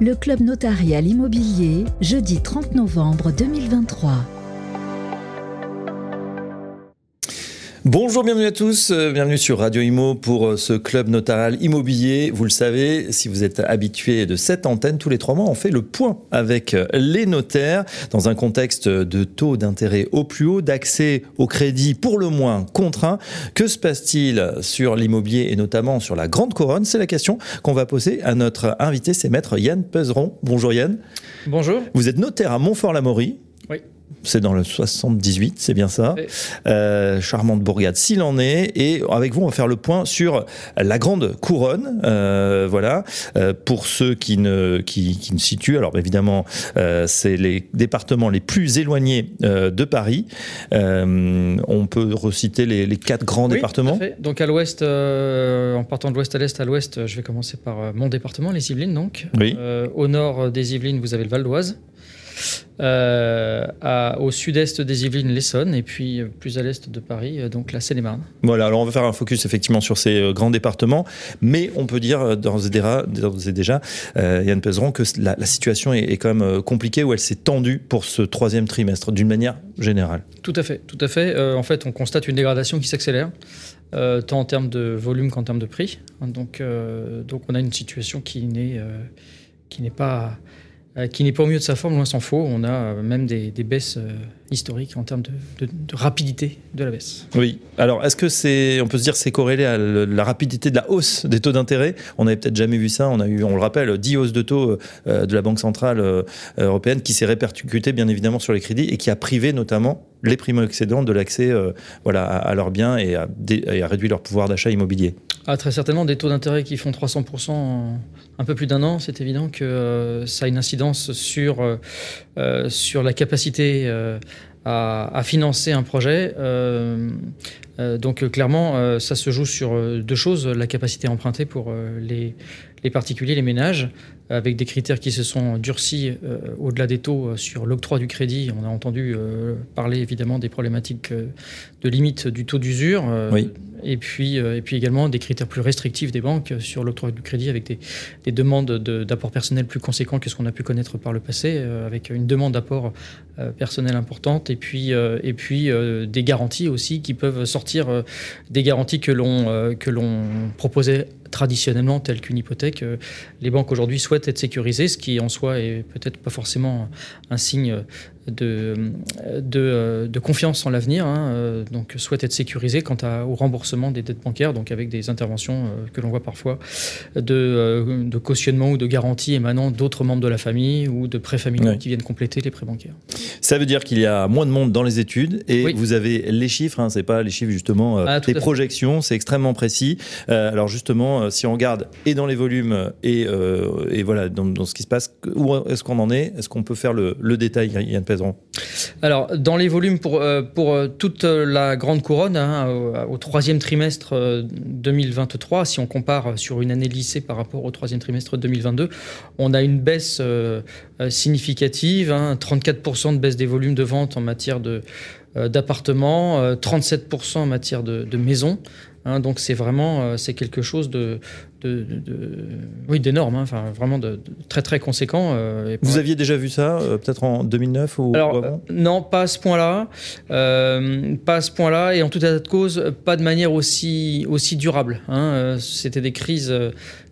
le Club Notarial Immobilier, jeudi 30 novembre 2023. Bonjour, bienvenue à tous, euh, bienvenue sur Radio Imo pour euh, ce club notarial immobilier. Vous le savez, si vous êtes habitué de cette antenne, tous les trois mois, on fait le point avec euh, les notaires dans un contexte de taux d'intérêt au plus haut, d'accès au crédit pour le moins contraint. Que se passe-t-il sur l'immobilier et notamment sur la Grande Couronne? C'est la question qu'on va poser à notre invité, c'est maître Yann Peseron. Bonjour Yann. Bonjour. Vous êtes notaire à Montfort-l'Amaury. C'est dans le 78, c'est bien ça. Euh, charmante bourgade, s'il en est. Et avec vous, on va faire le point sur la grande couronne. Euh, voilà. Euh, pour ceux qui ne, qui, qui ne situent, alors évidemment, c'est les départements les plus éloignés de Paris. on peut reciter les, les quatre grands oui, départements. Tout à fait. Donc à l'ouest, en partant de l'ouest à l'est, à l'ouest, je vais commencer par mon département, les Yvelines. Donc. Oui. au nord des Yvelines, vous avez le Val d'Oise. Euh, à, au sud-est des Yvelines, l'Essonne, et puis euh, plus à l'est de Paris, euh, donc la Seine-et-Marne. Voilà, alors on va faire un focus effectivement sur ces grands départements, mais on peut dire d'ores et déjà, Yann Peseron, que la, la situation est, est, quand même compliquée, où elle s'est tendue pour ce troisième trimestre, d'une manière générale. Tout à fait, tout à fait. En fait, on constate une dégradation qui s'accélère, tant en termes de volume qu'en termes de prix. Donc, donc on a une situation qui n'est qui n'est pas qui n'est pas au mieux de sa forme, loin s'en faut. On a euh, même des, des baisses euh, historiques en termes de, de, de, rapidité de la baisse. Oui. Alors, est-ce que c'est, on peut se dire, c'est corrélé à la rapidité de la hausse des taux d'intérêt? On n'avait peut-être jamais vu ça. On a eu, on le rappelle, 10 hausses de taux de la Banque centrale européenne qui s'est répercutée bien évidemment sur les crédits et qui a privé notamment les primo-excédents de l'accès, voilà, à, à, leurs biens et à, et à réduire leur pouvoir d'achat immobilier. Ah, très certainement, des taux d'intérêt qui font 300% en un peu plus d'un an, c'est évident que euh, ça a une incidence sur, euh, sur la capacité euh, à, financer un projet. donc clairement, ça se joue sur deux choses, la capacité à emprunter pour les, particuliers, les ménages, avec des critères qui se sont durcis euh, au-delà des taux euh, sur l'octroi du crédit. On a entendu euh, parler évidemment des problématiques de limite du taux d'usure. Et puis, et puis également des critères plus restrictifs des banques sur l'octroi du crédit avec des, des demandes d'apport de, personnel plus conséquents que ce qu'on a pu connaître par le passé, avec une demande d'apport personnel importante et puis, et puis des garanties aussi qui peuvent sortir des garanties que l'on que proposait traditionnellement telles qu'une hypothèque. Les banques aujourd'hui souhaitent être sécurisées, ce qui en soi est peut-être pas forcément un signe de, de, de confiance en l'avenir, hein, donc souhaitent être sécurisées quant à, au remboursement des dettes bancaires, donc avec des interventions que l'on voit parfois de, de, cautionnement ou de garantie émanant d'autres membres de la famille ou de prêts familiaux oui. qui viennent compléter les prêts bancaires. Ça veut dire qu'il y a moins de monde dans les études et oui. vous avez les chiffres, hein, c'est pas les chiffres justement, euh, ah, les projections, c'est extrêmement précis. Euh, alors justement, si on regarde et dans les volumes et, euh, et voilà dans, dans, ce qui se passe, où est-ce qu'on en est? Est-ce qu'on peut faire le, le détail, Yann Alors dans les volumes pour, pour toute la grande couronne, hein, au, troisième trimestre 2023, si on compare sur une année lycée par rapport au troisième trimestre 2022, on a une baisse euh, significative, hein, 34% de baisse des volumes de vente en matière de d'appartements, euh, 37% en matière de maisons. Hein, donc c'est vraiment euh, c'est quelque chose de, de, de, de oui d'énorme, hein, enfin vraiment de, très très conséquent. Euh, Vous aviez déjà vu ça, euh, peut-être en 2009 ou Alors ou non, pas à ce point-là, pas à ce point-là, et en tout état de cause, pas de manière aussi aussi durable. Hein, C'était des crises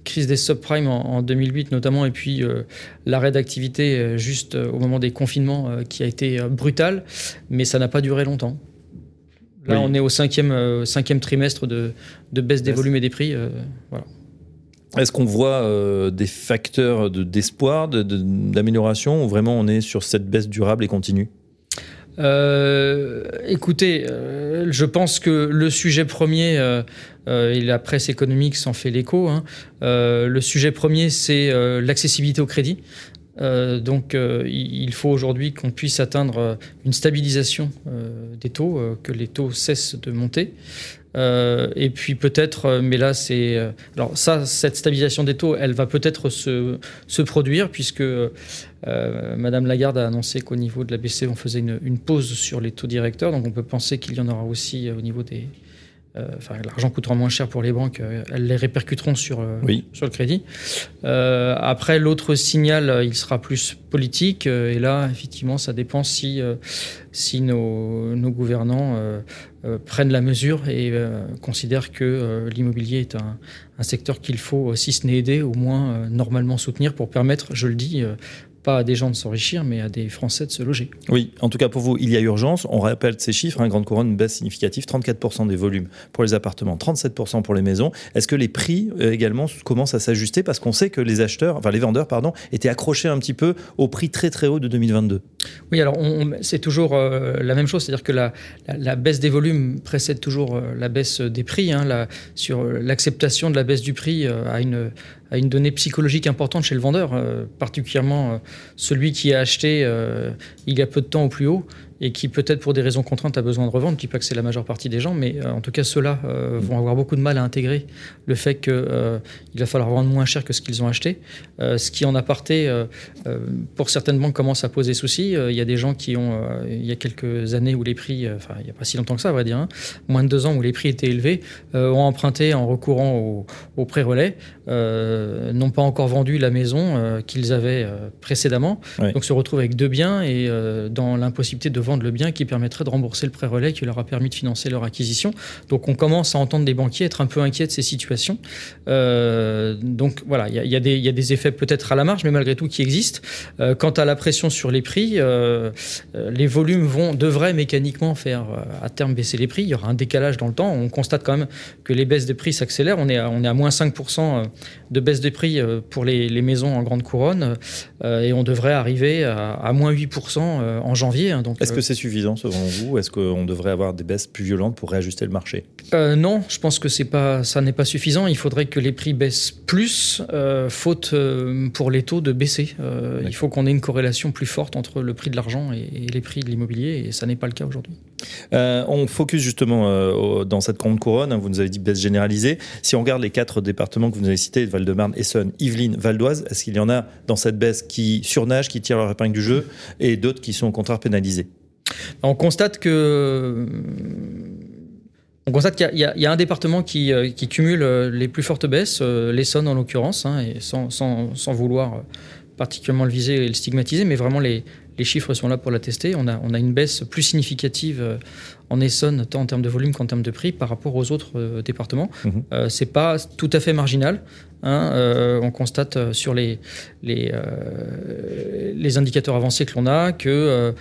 crise des subprimes en, en, 2008 notamment, et puis euh, l'arrêt d'activité euh, juste au moment des confinements qui a été brutal, mais ça n'a pas duré longtemps. Là, oui. on est au cinquième, euh, cinquième trimestre de, de baisse des volumes et des prix. Euh, voilà. Est-ce qu'on voit euh, des facteurs d'espoir, de, d'amélioration, ou vraiment on est sur cette baisse durable et continue? Euh, écoutez, euh, je pense que le sujet premier, et la presse économique s'en fait l'écho, hein, le sujet premier, c'est l'accessibilité au crédit. Euh, donc euh, il faut aujourd'hui qu'on puisse atteindre une stabilisation euh, des taux, que les taux cessent de monter. et puis peut-être, mais là c'est alors ça, cette stabilisation des taux, elle va peut-être se, se, produire puisque Madame Lagarde a annoncé qu'au niveau de la BCE, on faisait une, pause sur les taux directeurs, donc on peut penser qu'il y en aura aussi au niveau des enfin, l'argent coûtera moins cher pour les banques, elles les répercuteront sur, sur le crédit. après, l'autre signal, il sera plus politique. et là, effectivement, ça dépend si, si nos, nos gouvernants prennent la mesure et considèrent que l'immobilier est un, un secteur qu'il faut, si ce n'est aider, au moins normalement soutenir pour permettre, je le dis, pas à des gens de s'enrichir, mais à des Français de se loger. Oui, en tout cas pour vous, il y a urgence. On rappelle ces chiffres, hein, Grande Couronne, une baisse significative, 34% des volumes pour les appartements, 37% pour les maisons. Est-ce que les prix euh, également commencent à s'ajuster parce qu'on sait que les acheteurs, enfin les vendeurs, pardon, étaient accrochés un petit peu au prix très très haut de 2022 Oui, alors c'est toujours euh, la même chose, c'est-à-dire que la, la, baisse des volumes précède toujours euh, la baisse des prix. Hein, la, sur l'acceptation de la baisse du prix à une à une donnée psychologique importante chez le vendeur, euh, particulièrement euh, celui qui a acheté euh, il y a peu de temps au plus haut et qui peut-être pour des raisons contraintes a besoin de revendre. Je ne dis pas que c'est la majeure partie des gens, mais en tout cas ceux-là vont avoir beaucoup de mal à intégrer le fait qu'il va falloir vendre moins cher que ce qu'ils ont acheté. ce qui en aparté, pour certaines banques, commence à poser souci. Il y a des gens qui ont, il y a quelques années où les prix, enfin il n'y a pas si longtemps que ça, à vrai dire, hein, moins de deux ans où les prix étaient élevés, ont emprunté en recourant au, au pré-relais. Euh, n'ont pas encore vendu la maison euh, qu'ils avaient euh, précédemment. Donc se retrouvent avec deux biens et dans l'impossibilité de vendre le bien qui permettrait de rembourser le prêt relais qui leur a permis de financer leur acquisition. Donc on commence à entendre des banquiers être un peu inquiets de ces situations. donc voilà, il y, y, a des effets peut-être à la marge, mais malgré tout qui existent. quant à la pression sur les prix, les volumes vont, devraient mécaniquement faire à terme baisser les prix. Il y aura un décalage dans le temps. On constate quand même que les baisses des prix s'accélèrent. On est à, on est à moins 5% de baisse des prix euh, pour les, maisons en grande couronne euh, et on devrait arriver à, moins 8% euh, en janvier. Hein, Est-ce que c'est suffisant selon vous Est-ce qu'on devrait avoir des baisses plus violentes pour réajuster le marché? Non, je pense que c'est pas, ça n'est pas suffisant. Il faudrait que les prix baissent plus, faute pour les taux de baisser. il faut qu'on ait une corrélation plus forte entre le prix de l'argent et, les prix de l'immobilier et ça n'est pas le cas aujourd'hui. on focus justement dans cette grande couronne. Hein, vous nous avez dit baisse généralisée. Si on regarde les quatre départements que vous nous avez cités, Val-de-Marne, Essonne, Yvelines, Val d'Oise, est-ce qu'il y en a dans cette baisse qui surnagent, qui tirent leur épingle du jeu et d'autres qui sont au contraire pénalisés? On constate que. On constate qu'il y, a un département qui, euh, cumule euh, les plus fortes baisses, euh, l'Essonne en l'occurrence, hein, et sans, vouloir particulièrement le viser et le stigmatiser, mais vraiment les, chiffres sont là pour l'attester. On a, on a une baisse plus significative en Essonne, tant en termes de volume qu'en termes de prix, par rapport aux autres départements. Mhm. Euh, c'est pas tout à fait marginal. Hein, euh, on constate sur les, les, les indicateurs avancés que l'on a que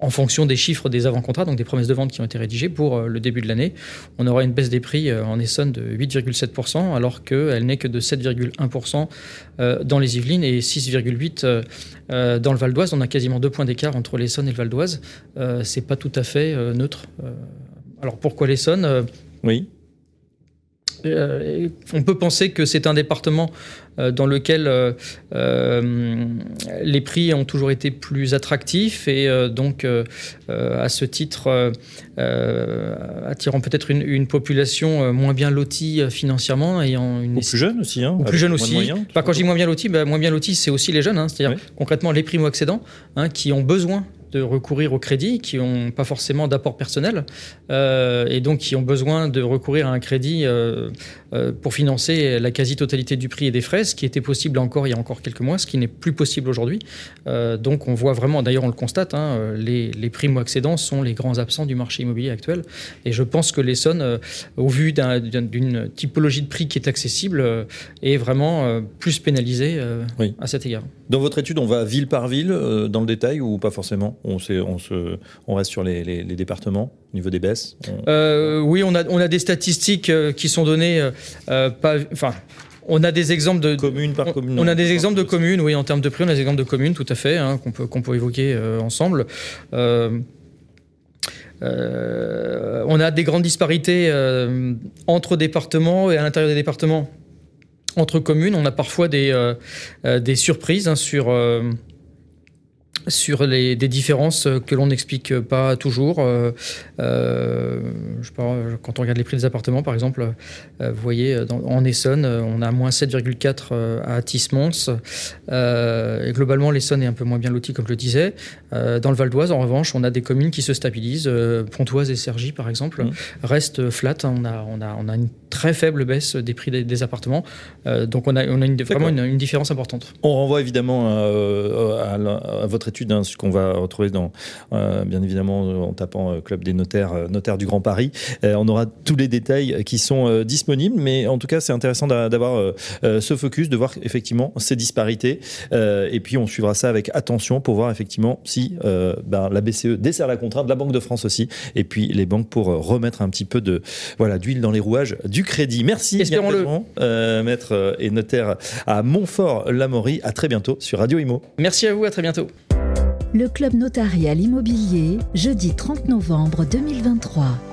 en fonction des chiffres des avant-contrats, donc des promesses de vente qui ont été rédigées pour euh, le début de l'année, on aura une baisse des prix euh, en Essonne de 8,7%, alors qu'elle n'est que de 7,1% euh, dans les Yvelines et 6,8% dans le Val d'Oise. On a quasiment deux points d'écart entre l'Essonne et le Val d'Oise. C'est pas tout à fait neutre. Alors pourquoi l'Essonne? Oui. On peut penser que c'est un département euh, dans lequel euh, euh, les prix ont toujours été plus attractifs et donc à ce titre attirant peut-être une, population moins bien lotie financièrement ayant une ou plus jeune aussi hein, ou plus jeune aussi. pas quand je dis moins bien lotie bah, moins bien lotie c'est aussi les jeunes hein, c'est-à-dire concrètement les primo accédants hein, qui ont besoin de recourir au crédit, qui n'ont pas forcément d'apport personnel, et donc qui ont besoin de recourir à un crédit pour financer la quasi-totalité du prix et des frais, ce qui était possible encore il y a encore quelques mois, ce qui n'est plus possible aujourd'hui. Euh, donc on voit vraiment, d'ailleurs on le constate, hein, euh, les, les primo-accédants sont les grands absents du marché immobilier actuel. Et je pense que l'Essonne, euh, au vu d'une typologie de prix qui est accessible, est vraiment plus pénalisée à cet égard. Dans votre étude, on va ville par ville dans le détail ou pas forcément? On, on, se, on reste sur les, les, départements au niveau des baisses Oui, on a, on a des statistiques qui sont données, pas, enfin, on a des exemples de communes par commune. On a des exemples de communes, oui, en termes de prix, on a des exemples de communes, tout à fait, hein, qu'on peut qu'on peut évoquer euh, ensemble. Euh, euh, on a des grandes disparités entre départements et à l'intérieur des départements. Entre communes, on a parfois des, des surprises hein, sur sur les, des différences que l'on n'explique pas toujours. Euh, euh, je quand on regarde les prix des appartements, par exemple, euh, vous voyez, en Essonne, on a moins 7,4 à Tismons. et globalement, l'Essonne est un peu moins bien loti, comme je le disais. dans le Val d'Oise, en revanche, on a des communes qui se stabilisent. Pontoise et Cergy, par exemple, mmh. restent flat. On a, on, a, on a une très faible baisse des prix des, appartements. donc on a, on a une, vraiment une, différence importante. On renvoie évidemment à, votre étude, hein, ce qu'on va retrouver dans, bien évidemment en tapant euh, Club des notaires, euh, notaires du Grand Paris. Euh, on aura tous les détails qui sont disponibles, mais en tout cas, c'est intéressant d'avoir ce focus, de voir effectivement ces disparités. et puis, on suivra ça avec attention pour voir effectivement si ben, la BCE dessert la contrainte, la Banque de France aussi, et puis les banques pour remettre un petit peu de voilà d'huile dans les rouages du crédit. Merci, espérons-le, maître et notaire à Montfort-Lamory. À très bientôt sur Radio Imo. Merci à vous, à très bientôt. Le Club Notarial Immobilier, jeudi 30 novembre 2023.